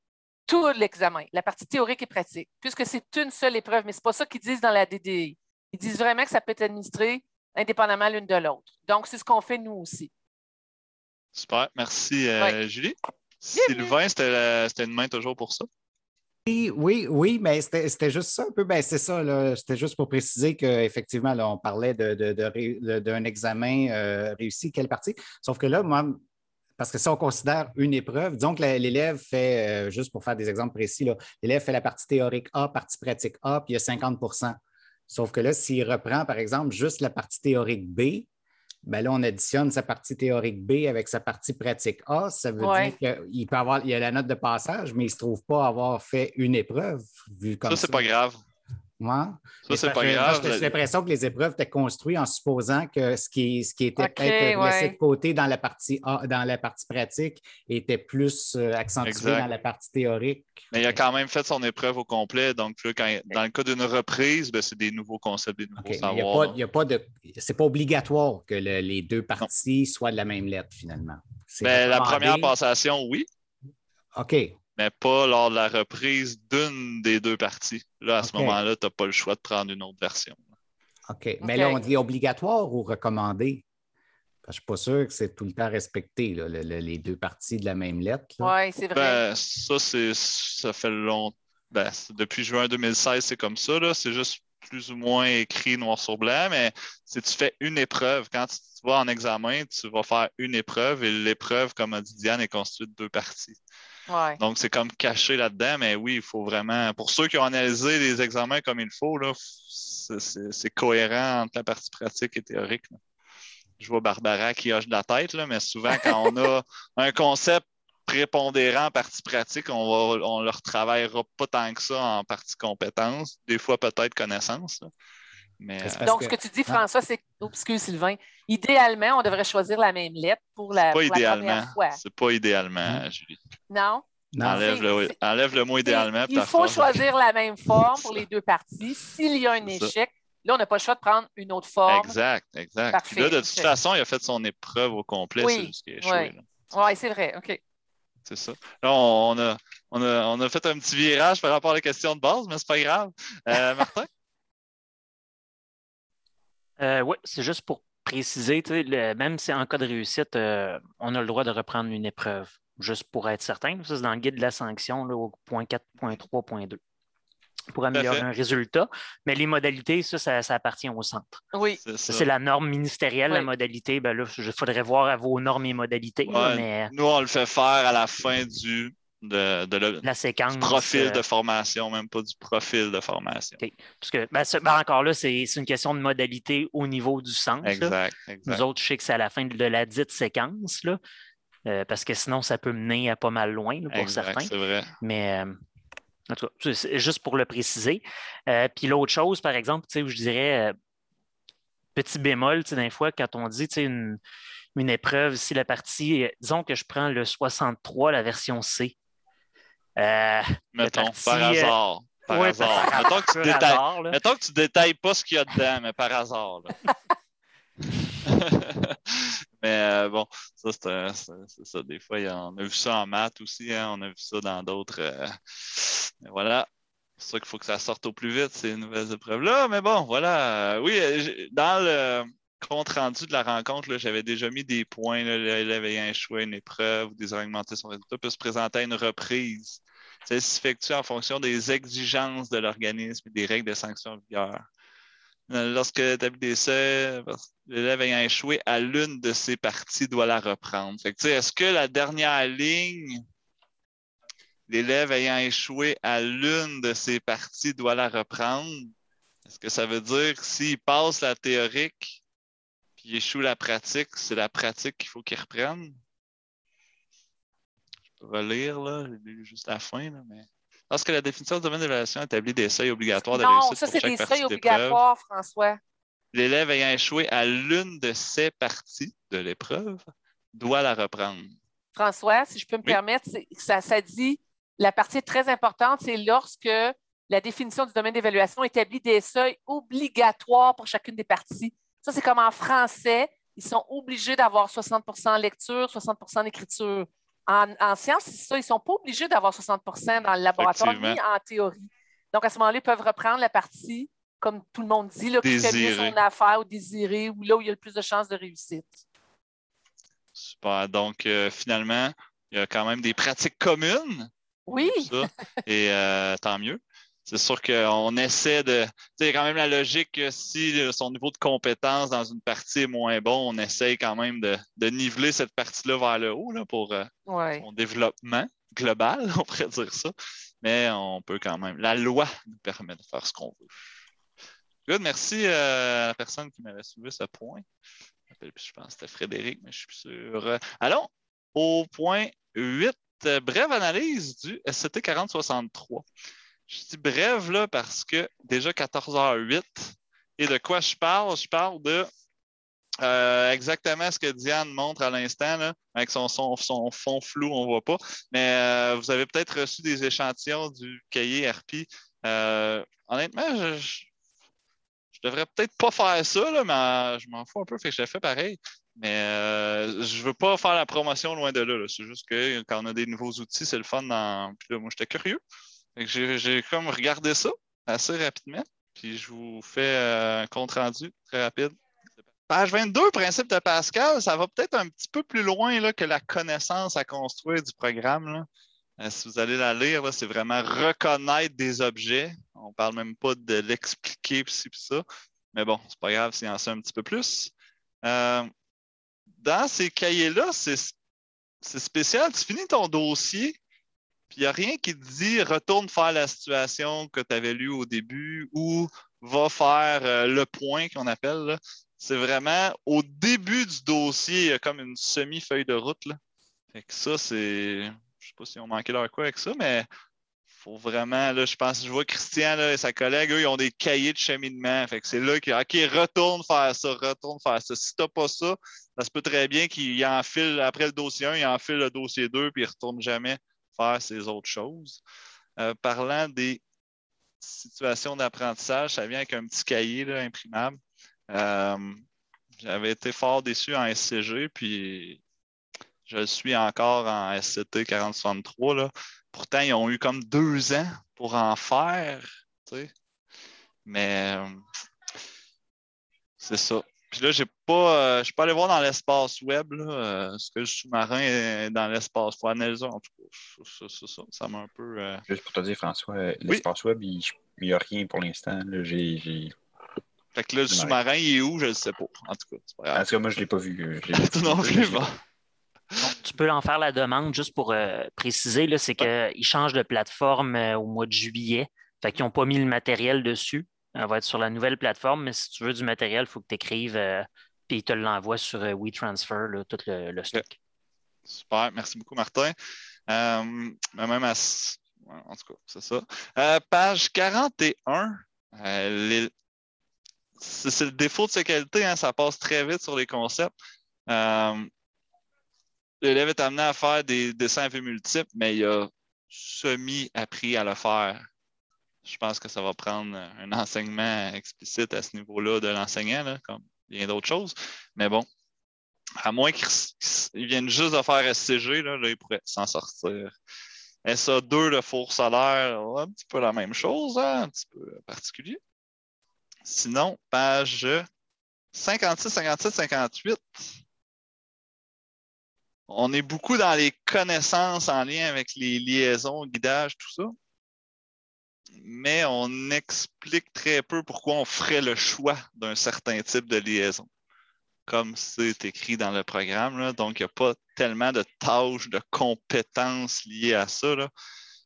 tout l'examen, la partie théorique et pratique, puisque c'est une seule épreuve, mais ce n'est pas ça qu'ils disent dans la DDI. Ils disent vraiment que ça peut être administré indépendamment l'une de l'autre. Donc, c'est ce qu'on fait nous aussi. Super. Merci, Julie. Sylvain, c'était une main toujours pour ça. Oui, oui, mais c'était juste ça un peu. Ben, c'est ça, c'était juste pour préciser qu'effectivement, on parlait d'un examen euh, réussi, quelle partie. Sauf que là, moi, parce que si on considère une épreuve, que l'élève fait, euh, juste pour faire des exemples précis, l'élève fait la partie théorique A, partie pratique A, puis il y a 50% Sauf que là, s'il reprend, par exemple, juste la partie théorique B, ben là, on additionne sa partie théorique B avec sa partie pratique A. Ça veut dire qu'il peut avoir il y a la note de passage, mais il ne se trouve pas avoir fait une épreuve. Vu comme ça, c'est pas grave. Moi, ça, c'est pas grave. J'ai l'impression que les épreuves étaient construites en supposant que ce qui, ce qui était peut-être laissé de côté dans la partie dans la partie pratique était plus euh, accentué dans la partie théorique. Mais il a quand même fait son épreuve au complet. Donc, dans le cas d'une reprise, ben, c'est des nouveaux concepts, des nouveaux savoirs. Il y a pas, de. C'est pas obligatoire que les deux parties soient de la même lettre, finalement. Ben, la première passation, oui. OK mais pas lors de la reprise d'une des deux parties. Là, à ce moment-là, tu n'as pas le choix de prendre une autre version. OK. Mais là, on dit obligatoire ou recommandé? je ne suis pas sûr que c'est tout le temps respecté, les deux parties de la même lettre. Oui, c'est vrai. Ben, ça, ça fait longtemps. Ben, depuis juin 2016, c'est comme ça. C'est juste plus ou moins écrit noir sur blanc, mais si tu fais une épreuve, quand tu vas en examen, tu vas faire une épreuve et l'épreuve, comme a dit Diane, est constituée de deux parties. Ouais. Donc, c'est comme caché là-dedans, mais oui, il faut vraiment. Pour ceux qui ont analysé les examens comme il faut, là, c'est- cohérent entre la partie pratique et théorique. là. Je vois Barbara qui hoche de la tête, là, mais souvent, quand on a [LAUGHS] un concept prépondérant en partie pratique, on on le retravaillera pas tant que ça en partie compétence. Des fois, peut-être connaissance. là. Mais euh, Donc, que- ce que tu dis, François, c'est. Oups, excuse Sylvain. Idéalement, on devrait choisir la même lettre pour la, pas pour la idéalement. première fois. C'est pas idéalement, Hein? Julie. Non? Non. Enlève le, c'est- enlève le mot idéalement. Il faut choisir la même [LAUGHS] forme pour les deux parties. S'il y a un ça. échec, là, on n'a pas le choix de prendre une autre forme. Exact, exact. Parfait, Puis là, de toute façon, il a fait son épreuve au complet, Oui, c'est ouais. Oui, c'est vrai. OK. C'est ça. Là, on a, on, a, on a fait un petit virage par rapport à la question de base, mais c'est pas grave. Euh, Martin? [LAUGHS] oui, c'est juste pour préciser, tu sais, le- même si en cas de réussite, euh, on a le droit de reprendre une épreuve, juste pour être certain. Ça, c'est dans le guide de la sanction, là, au point 4.3.2, pour améliorer un résultat. Mais les modalités, ça, ça, ça appartient au centre. Oui. C'est Ça, ça. c'est la norme ministérielle, la modalité. Ben là, il faudrait voir à vos normes et modalités, là, Ouais, mais Nous, on le fait faire à la fin du, de, de le- la séquence. du profil euh, de formation, même pas du profil de formation. Parce que, ben, ben, encore là, c'est une question de modalité au niveau du là. Exact, Nous autres, je sais que c'est à la fin de la dite séquence, là, euh, parce que sinon, ça peut mener à pas mal loin là, pour Exact, certains. c'est vrai. Mais euh, en tout cas, juste pour le préciser. Puis l'autre chose, par exemple, où je dirais petit bémol, des fois, quand on dit une, une épreuve, si la partie, disons que je prends le 63, la version C. Euh, Mettons, parti, par euh, hasard. Par hasard. par- Mettons que tu détailles. hasard, là. Mettons que tu détailles pas ce qu'il y a dedans, mais par hasard. [LAUGHS] mais euh, bon, ça, c'est ça. Des fois, on a vu ça en maths aussi, hein, on a vu ça dans d'autres. euh, mais voilà. C'est ça qu'il faut que ça sorte au plus vite, ces nouvelles épreuves-là. Mais bon, voilà. Oui, dans le compte rendu de la rencontre, j'avais déjà mis des points. L'élève ayant échoué à une épreuve ou désaugmenté son résultat peut se présenter à une reprise. Ça s'effectue en fonction des exigences de l'organisme et des règles de sanction en vigueur. Euh, Lorsque d'essai, l'élève ayant échoué à l'une de ses parties doit la reprendre. Est-ce que la dernière ligne, l'élève ayant échoué à l'une de ses parties doit la reprendre? Est-ce que ça veut dire que s'il passe la théorique puis échoue la pratique, c'est la pratique qu'il faut qu'il reprenne? Relire, là, j'ai lu juste la fin, là, mais. Lorsque la définition du domaine d'évaluation établit des seuils obligatoires de Non, réussite ça, pour c'est des seuils obligatoires, François. l'élève ayant échoué à l'une de ces parties de l'épreuve doit la reprendre. François, si je peux me Oui. permettre, ça, ça dit la partie très importante, c'est lorsque la définition du domaine d'évaluation établit des seuils obligatoires pour chacune des parties. Ça, c'est comme en français, ils sont obligés d'avoir 60% en lecture, 60 en écriture. En, en sciences, c'est ça, ils ne sont pas obligés d'avoir 60% dans le laboratoire ni en théorie. Donc, à ce moment-là, ils peuvent reprendre la partie, comme tout le monde dit, là, qui fait mieux son affaire ou désiré, ou là où il y a le plus de chances de réussite. Super. Donc, euh, finalement, il y a quand même des pratiques communes. Oui, ça, et euh, tant mieux. C'est sûr qu'on essaie de. A quand même la logique que si euh, son niveau de compétence dans une partie est moins bon, on essaye quand même de, de niveler cette partie-là vers le haut là, pour euh, son développement global, [LAUGHS] on pourrait dire ça. Mais on peut quand même. La loi nous permet de faire ce qu'on veut. Good, merci euh, à la personne qui m'avait soulevé ce point. Je pense que c'était Frédéric, mais je suis plus sûr. Allons au point 8. euh, Brève analyse du SCT 4063. Je dis brève là parce que déjà 14h08. Et de quoi je parle? Je parle de euh, exactement ce que Diane montre à l'instant, avec son, son, son fond flou, on ne voit pas. Mais euh, vous avez peut-être reçu des échantillons du cahier RP. Euh, honnêtement, je, je, devrais peut-être pas faire ça, là, mais je m'en fous un peu, fait que je le fais pareil. Mais je veux pas faire la promotion loin de là. là. C'est juste que quand on a des nouveaux outils, c'est le fun. Dans... Puis là, moi, j'étais curieux. J'ai, comme regardé ça assez rapidement. Puis je vous fais euh, un compte rendu très rapide. Page 22, principe de Pascal, ça va peut-être un petit peu plus loin là, que la connaissance à construire du programme. là. Euh, si vous allez la lire, c'est vraiment reconnaître des objets. On ne parle même pas de l'expliquer, pis ci, pis ça. Mais bon, c'est pas grave s'il en sait un petit peu plus. Euh, dans ces cahiers-là, c'est spécial. Tu finis ton dossier, Puis il n'y a rien qui te dit retourne faire la situation que tu avais lue au début ou va faire euh, le point qu'on appelle. C'est vraiment au début du dossier, comme une semi-feuille de route. Là. Fait que ça, c'est. Je sais pas si on manqué leur quoi avec ça, mais faut vraiment, là, je pense, je vois Christian là, et sa collègue, eux, ils ont des cahiers de cheminement. Fait que c'est là qu'il OK, retourne faire ça, retourne faire ça. Si tu n'as pas ça, ça se peut très bien qu'il enfile, après le dossier 1, il enfile le dossier 2, puis il ne retourne jamais faire ces autres choses. Euh, parlant des situations d'apprentissage, ça vient avec un petit cahier là, imprimable. Euh, J'avais été fort déçu en SCG, puis je suis encore en SCT 4063. Là. Pourtant, ils ont eu comme deux ans pour en faire. Mais euh, c'est ça. Puis là, j'ai pas, euh, je suis pas allé voir dans l'espace web là, euh, ce que le sous-marin est dans l'espace? Il faut analyser en tout cas. Ça, ça, ça, ça m'a un peu. euh, Juste pour te dire, François, euh, l'espace web, il n'y a rien pour l'instant. là. J'ai, j'ai- Fait que là, le sous-marin, il est où? Je ne sais pas. En tout cas, c'est pas En tout cas, moi, je ne l'ai pas vu. euh, je l'ai- [LAUGHS] non je l'ai- bon. Donc, tu peux en faire la demande juste pour euh, préciser, là, c'est qu'ils changent de plateforme euh, au mois de juillet. Fait qu'ils n'ont pas mis le matériel dessus. On va être sur la nouvelle plateforme, mais si tu veux du matériel, il faut que tu écrives, puis ils te l'envoient sur euh, WeTransfer, là, tout le, le stock. Super, merci beaucoup, Martin. Euh, même à... En tout cas, c'est ça. Euh, page 41, euh, les- c'est le défaut de sa qualité, hein, ça passe très vite sur les concepts. Euh, L'élève est amené à faire des dessins à vue multiples, mais il a semi-appris à le faire. Je pense que ça va prendre un enseignement explicite à ce niveau-là de l'enseignant, comme bien d'autres choses. Mais bon, à moins qu'ils viennent juste de faire SCG, là, ils pourraient s'en sortir. SA2, le four solaire, un petit peu la même chose, hein, un petit peu particulier. Sinon, page 56, 57, 58. On est beaucoup dans les connaissances en lien avec les liaisons, guidage, tout ça. Mais on explique très peu pourquoi on ferait le choix d'un certain type de liaison comme c'est écrit dans le programme. Donc, il n'y a pas tellement de tâches, de compétences liées à ça.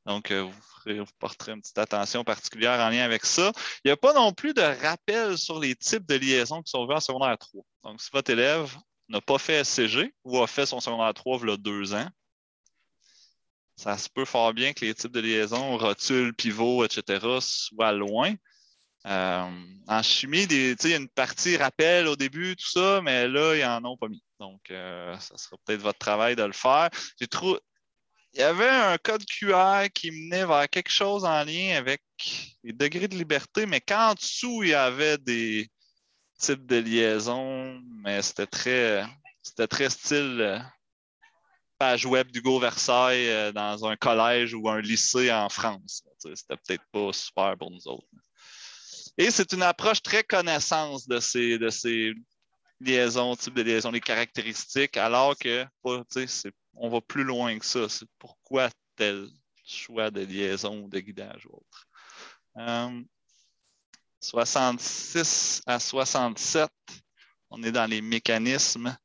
Donc, euh, vous porterez une petite attention particulière en lien avec ça. Il n'y a pas non plus de rappel sur les types de liaisons qui sont ouverts en secondaire 3. Donc, si votre élève n'a pas fait SCG ou a fait son secondaire 3 il y a deux ans, ça se peut fort bien que les types de liaisons, rotule, pivot, etc., soient loin. Euh, en chimie, il y a une partie rappel au début, tout ça, mais là, ils n'en ont pas mis. Donc, euh, ça sera peut-être votre travail de le faire. J'ai trouvé. Il y avait un code QR qui menait vers quelque chose en lien avec les degrés de liberté, mais qu'en dessous, il y avait des types de liaisons, mais c'était très, c'était très style euh, page web d'Hugo Versailles euh, dans un collège ou un lycée en France. C'était peut-être pas super pour nous autres. Et c'est une approche très connaissance de ces, de ces liaisons, types de liaisons, les caractéristiques, alors que on va plus loin que ça. C'est pourquoi tel choix de liaison ou de guidage ou autre. Euh, 66 à 67, on est dans les mécanismes.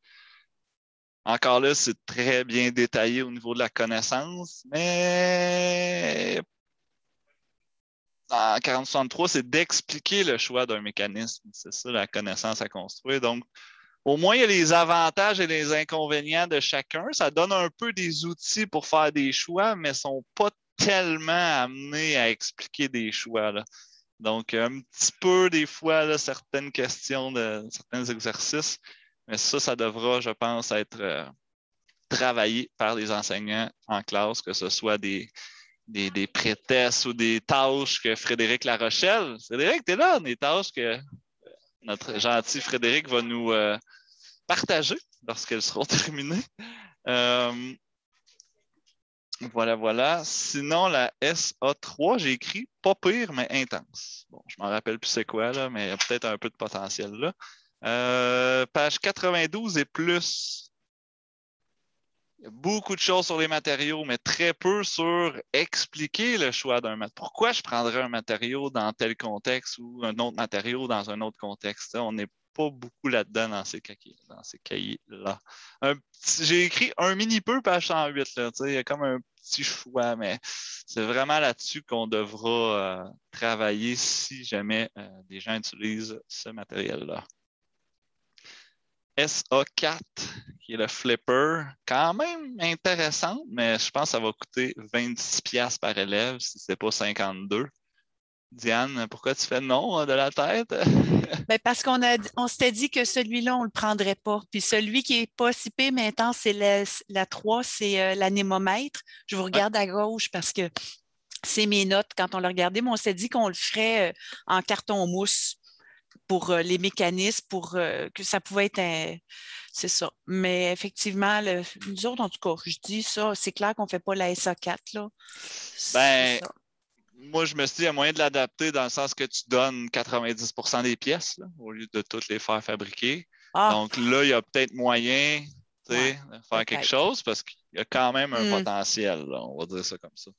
Encore là, c'est très bien détaillé au niveau de la connaissance, mais en 4063, c'est d'expliquer le choix d'un mécanisme. C'est ça la connaissance à construire. Donc, au moins, il y a les avantages et les inconvénients de chacun. Ça donne un peu des outils pour faire des choix, mais ne sont pas tellement amenés à expliquer des choix. Donc, un petit peu, des fois, certaines questions certains exercices, mais ça, ça devra, je pense, être euh, travaillé par les enseignants en classe, que ce soit des, des, ou des tâches que Frédéric Larochelle. Frédéric, tu es là, des tâches que notre gentil Frédéric va nous euh, partager lorsqu'elles seront [LAUGHS] terminées. Euh, voilà, voilà. Sinon, la SA3, j'ai écrit pas pire, mais intense. Bon, je m'en rappelle plus c'est quoi, là, mais il y a peut-être un peu de potentiel là. Euh, page 92 et plus. Il y a beaucoup de choses sur les matériaux, mais très peu sur expliquer le choix d'un matériau. Pourquoi je prendrais un matériau dans tel contexte ou un autre matériau dans un autre contexte? On n'est pas beaucoup là-dedans dans ces cahiers-là. J'ai écrit un mini peu page 108. Là, il y a comme un petit choix, mais c'est vraiment là-dessus qu'on devra euh, travailler si jamais euh, des gens utilisent ce matériel-là. SA4, qui est le flipper, quand même intéressant, mais je pense que ça va coûter 26$ par élève si ce n'est pas 52. Diane, pourquoi tu fais non de la tête? [LAUGHS] Ben, parce qu'on on s'était dit que celui-là, on ne le prendrait pas. Puis celui qui n'est pas si pire maintenant, c'est la, la 3, c'est euh, l'anémomètre. Je vous regarde à gauche parce que c'est mes notes quand on l'a regardé, mais on s'est dit qu'on le ferait euh, en carton mousse pour euh, les mécanismes, pour que ça pouvait être C'est ça. Mais effectivement, le, nous autres, en tout cas, je dis ça, c'est clair qu'on ne fait pas la SA4. Là. Ben, moi, je me suis dit, il y a moyen de l'adapter dans le sens que tu donnes 90% des pièces au lieu de toutes les faire fabriquer. Ah. Donc là, il y a peut-être moyen de faire quelque chose parce qu'il y a quand même un Hmm. potentiel, là, on va dire ça comme ça.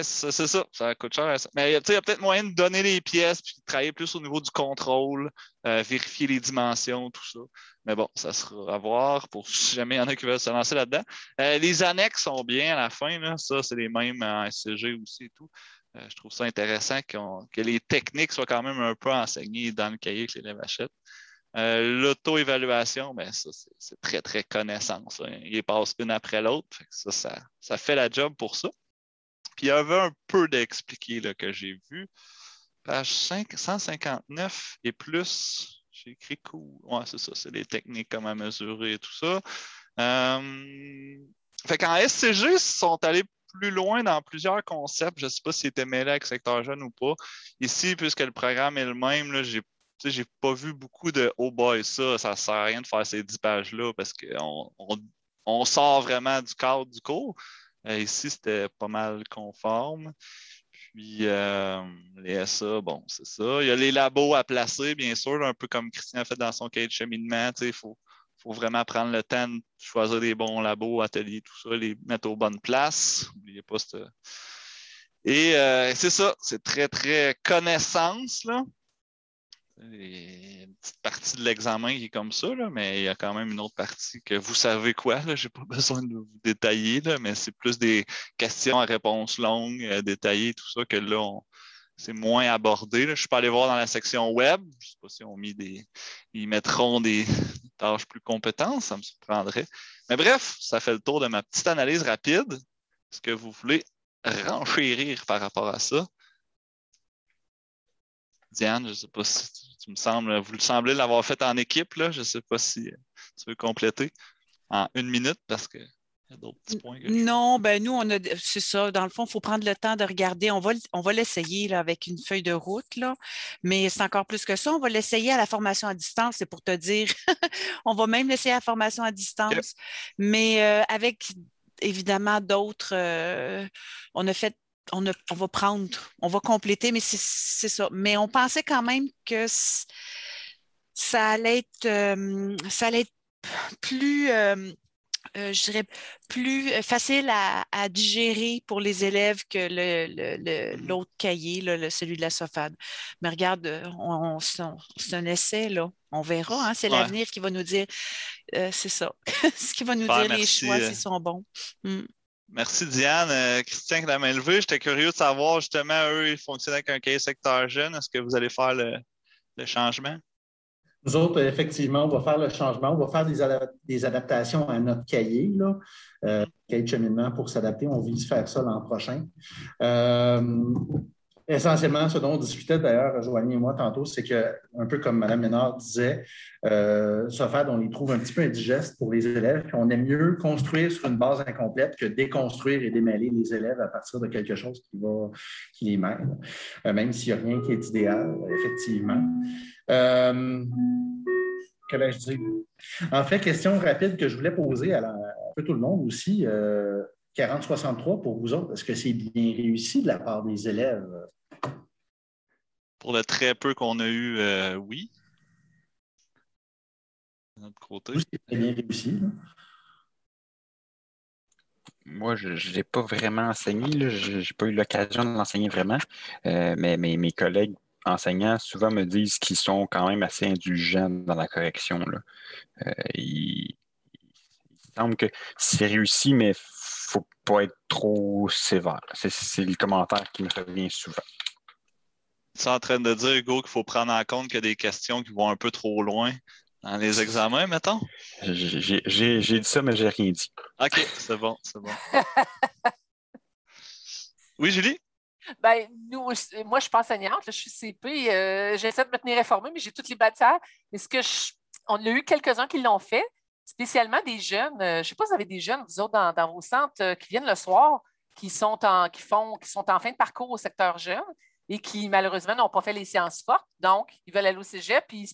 C'est ça, ça coûte cher. Mais il y a, il peut-être moyen de donner les pièces puis de travailler plus au niveau du contrôle, euh, vérifier les dimensions, tout ça. Mais bon, ça sera à voir pour [LAUGHS] si jamais il y en a qui veulent se lancer là-dedans. Euh, les annexes sont bien à la fin, là. ça, c'est les mêmes en SCG aussi et tout. Euh, je trouve ça intéressant que les techniques soient quand même un peu enseignées dans le cahier que l'élève achète. L'auto-évaluation, ben ça, c'est- très, très connaissance. hein. Ils les passent une après l'autre. Ça, ça fait la job pour ça. Puis il y avait un peu d'expliqué que j'ai vu. Page 5, 159 et plus, j'ai écrit cool. Ouais, c'est ça, c'est les techniques, comment mesurer et tout ça. Euh, fait qu'en SCG, ils sont allés plus loin dans plusieurs concepts. Je ne sais pas s'ils étaient mêlés avec secteur jeune ou pas. Ici, puisque le programme est le même, j'ai j'ai pas vu beaucoup de oh boy, ça, ça sert à rien de faire ces 10 pages-là parce qu'on on, on sort vraiment du cadre du cours. Euh, ici, c'était pas mal conforme. Puis euh, les SA, bon, c'est ça. Il y a les labos à placer, bien sûr, un peu comme Christian a fait dans son cahier de cheminement. Il faut, faut vraiment prendre le temps de choisir des bons labos, ateliers, tout ça, les mettre aux bonnes places. N'oubliez pas cette... Et euh, c'est ça, c'est très, très connaissance, là. Une petite partie de l'examen qui est comme ça, là, mais il y a quand même une autre partie que vous savez quoi. Je n'ai pas [LAUGHS] besoin de vous détailler, là, mais c'est plus des questions à réponse longue, euh, détaillées, tout ça, que là, on- c'est moins abordé. là. Je pas allé voir dans la section web. Je ne sais pas si on mis des. Ils mettront des [LAUGHS] tâches plus compétences, ça me surprendrait. Mais bref, ça fait le tour de ma petite analyse rapide. Est-ce que vous voulez renchérir par rapport à ça? Diane, je ne sais pas si tu, tu me sembles, vous le semblez l'avoir fait en équipe, là. Je ne sais pas si euh, tu veux compléter en une minute parce qu'il y a d'autres petits points. que je- Non, ben nous, on a, c'est ça. Dans le fond, il faut prendre le temps de regarder. On va, on va l'essayer là, avec une feuille de route, là. mais c'est encore plus que ça. On va l'essayer à la formation à distance, c'est pour te dire. [LAUGHS] on va même l'essayer à la formation à distance, mais euh, avec évidemment d'autres. euh, on a fait. On, a- on va prendre, on va compléter, mais c'est ça. Mais on pensait quand même que ça allait être, euh, ça allait être plus, euh, euh, je dirais, plus facile à, à digérer pour les élèves que le- le- le- l'autre cahier, là, celui de la SOFAD. Mais regarde, on, on- c'est un- essai, là. On verra, hein, c'est Ouais. l'avenir qui va nous dire, c'est ça, [LAUGHS] ce qui va nous dire les choix s'ils sont bons. Mm. Merci Diane. Euh, Christian qui la main levée, j'étais curieux de savoir justement, eux, ils fonctionnent avec un cahier secteur jeune. Est-ce que vous allez faire le, changement? Nous autres, effectivement, on va faire le changement, on va faire des adaptations à notre cahier, là, euh, cahier de cheminement pour s'adapter. On vise faire ça l'an prochain. Euh, essentiellement, ce dont on discutait d'ailleurs, Joanie et moi, tantôt, c'est que, un peu comme Mme Ménard disait, euh, on les trouve un petit peu indigestes pour les élèves. on aime mieux construire sur une base incomplète que déconstruire et démêler les élèves à partir de quelque chose qui, va, qui les mêle, Euh, même s'il n'y a rien qui est idéal, effectivement. Euh, que vais-je dire? En fait, question rapide que je voulais poser à, la- peu tout le monde aussi. euh, 40-63 pour vous autres, est-ce que c'est bien réussi de la part des élèves? Pour le très peu qu'on a eu, euh, oui. De notre côté. C'est bien réussi. là? Moi, je ne l'ai pas vraiment enseigné. là. Je n'ai pas eu l'occasion de l'enseigner vraiment. Euh, mais mais mes collègues enseignants souvent me disent qu'ils sont quand même assez indulgents dans la correction. Là. Euh, il, il semble que c'est réussi, mais faut pas être trop sévère. C'est le commentaire qui me revient souvent. Tu es en train de dire, Hugo, qu'il faut prendre en compte qu'il y a des questions qui vont un peu trop loin dans les examens, mettons? J'ai dit ça, mais j'ai rien dit. OK, c'est bon, c'est bon. [LAUGHS] oui, Julie? Ben, nous, moi, je suis pas enseignante, je suis CP. Euh, j'essaie de me tenir informée, mais j'ai toutes les matières. Mais ce que on a eu quelques-uns qui l'ont fait, spécialement des jeunes. Euh, je ne sais pas si vous avez des jeunes, vous autres, dans, vos centres, euh, qui viennent le soir, qui sont en, qui font, qui sont en fin de parcours au secteur jeune et qui, malheureusement, n'ont pas fait les sciences fortes. Donc, ils veulent aller au cégep. Puis,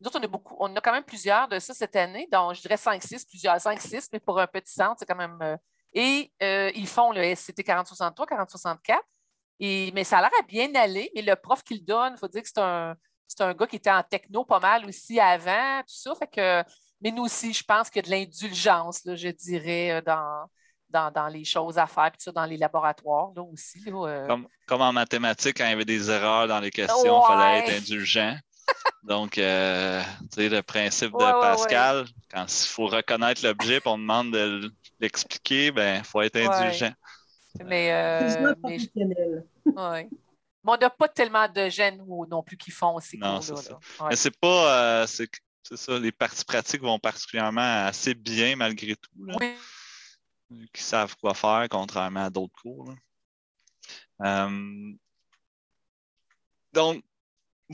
nous autres, on a, beaucoup, on a quand même plusieurs de ça cette année. Donc, je dirais 5-6, plusieurs 5-6, mais pour un petit centre, c'est quand même. et ils font le SCT 4063, 4064. Et, mais ça a l'air à bien aller, mais le prof qui le donne, il faut dire que c'est un, un gars qui était en techno pas mal aussi avant, tout ça. Fait que, mais nous aussi, je pense qu'il y a de l'indulgence, je dirais, euh, dans, dans, les choses à faire, puis ça, dans les laboratoires là, aussi. Euh. comme, en mathématiques, quand il y avait des erreurs dans les questions, il fallait être indulgent. Donc, euh, tu sais, le principe de Pascal, quand il faut reconnaître l'objet et on demande de l'expliquer, ben, il faut être indulgent. Mais, euh, mais, ouais. mais on n'a pas tellement de gènes non plus qui font ces cours-là. Ouais. Mais c'est pas. C'est ça, les parties pratiques vont particulièrement assez bien malgré tout. Là, oui. Qui savent quoi faire, contrairement à d'autres cours. Euh, donc,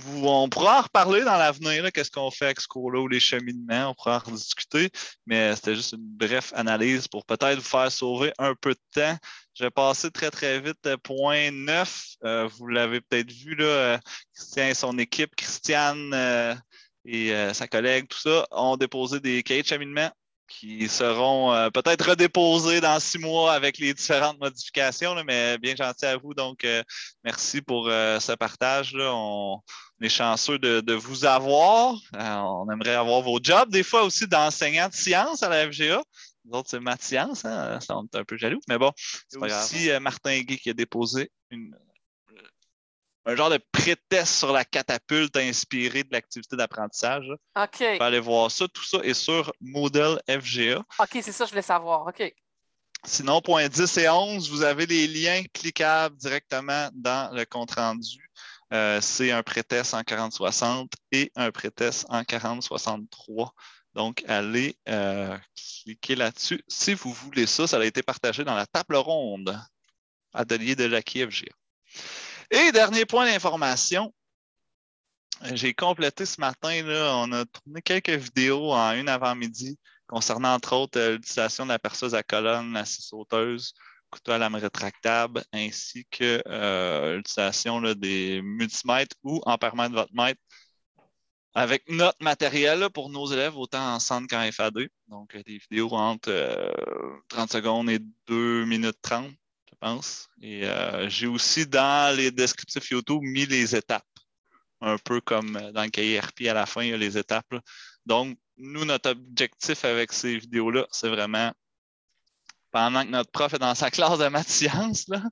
on pourra en reparler dans l'avenir, qu'est-ce qu'on fait avec ce cours-là ou les cheminements, on pourra en rediscuter, mais c'était juste une brève analyse pour peut-être vous faire sauver un peu de temps. Je vais passer très, très vite. Euh, point 9, euh, vous l'avez peut-être vu, là, euh, Christian et son équipe, Christiane et sa collègue, tout ça, ont déposé des cahiers de cheminement qui seront euh, peut-être redéposés dans six mois avec les différentes modifications, mais bien gentil à vous. Donc, euh, merci pour euh, ce partage. Là. On, est chanceux de, vous avoir. on aimerait avoir vos jobs, des fois aussi d'enseignants de sciences à la FGA. Nous autres, c'est sciences, hein? on est un peu jaloux, mais bon, c'est aussi Martin Guy qui a déposé une, un genre de pré-test sur la catapulte inspiré de l'activité d'apprentissage. OK. Vous pouvez aller voir ça. Tout ça est sur Model FGA. OK, c'est ça, je voulais savoir. OK. Sinon, point 10 et 11, vous avez les liens cliquables directement dans le compte-rendu. Euh, c'est un pré-test en 4060 et un pré-test en 4063. Donc, allez euh, cliquer là-dessus si vous voulez ça. Ça a été partagé dans la table ronde atelier de Jackie FGA. Et dernier point d'information, j'ai complété ce matin, on a tourné quelques vidéos en une avant-midi concernant entre autres euh, l'utilisation de la perceuse à colonne, la scie sauteuse, couteau à lame rétractable, ainsi que euh, l'utilisation des multimètres ou en votre mètre avec notre matériel pour nos élèves, autant en centre qu'en FA2. Donc, des vidéos entre 30 euh, secondes et 2 minutes 30 pense. Et euh, j'ai aussi dans les descriptifs YouTube mis les étapes. Un peu comme dans le cahier RP à la fin, il y a les étapes. Donc, nous, notre objectif avec ces vidéos-là, c'est vraiment pendant que notre prof est dans sa [LAUGHS] classe de maths sciences, là,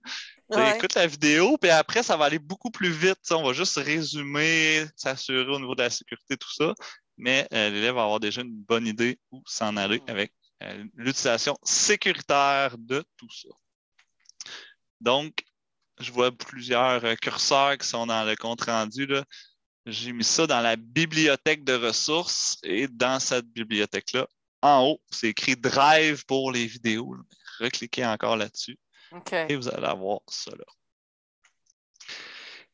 écoute la vidéo, puis après, ça va aller beaucoup plus vite. On va juste résumer, s'assurer au niveau de la sécurité, tout ça. Mais euh, l'élève va avoir déjà une bonne idée où s'en aller avec euh, l'utilisation sécuritaire de tout ça. Donc, je vois plusieurs euh, curseurs qui sont dans le compte rendu. J'ai mis ça dans la bibliothèque de ressources et dans cette bibliothèque-là, en haut, c'est écrit Drive pour les vidéos. Recliquez encore là-dessus et vous allez avoir ça là.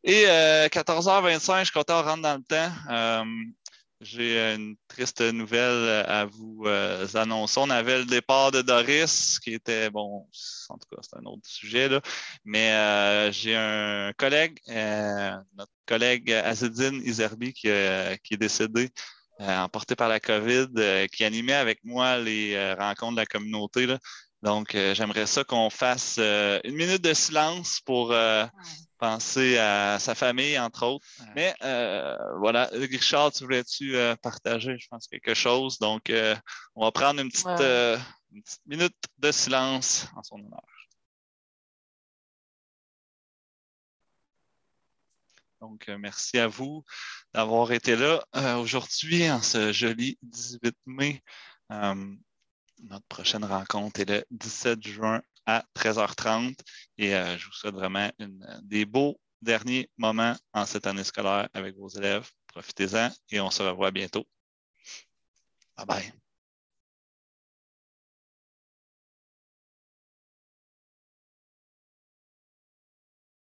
Et 14h25, euh, je suis content de rentrer dans le temps. Euh, j'ai une triste nouvelle à vous euh, annoncer. On avait le départ de Doris, qui était, bon, en tout cas, c'est un autre sujet, là. mais euh, j'ai un collègue, euh, notre collègue Azedine Izerbi, qui, est décédé, emporté par la COVID, qui animait avec moi les rencontres de la communauté. Là. Donc, j'aimerais ça qu'on fasse une minute de silence pour penser à sa famille, entre autres. Mais euh, voilà, Richard, tu voulais-tu euh, partager, je pense, quelque chose? Donc, euh, on va prendre une petite, une petite, minute de silence en son honneur. Donc, merci à vous d'avoir été là aujourd'hui en ce joli 18 mai. notre prochaine rencontre est le 17 juin à 13h30. Et je vous souhaite vraiment des beaux derniers moments en cette année scolaire avec vos élèves. Profitez-en et on se revoit bientôt. Bye bye.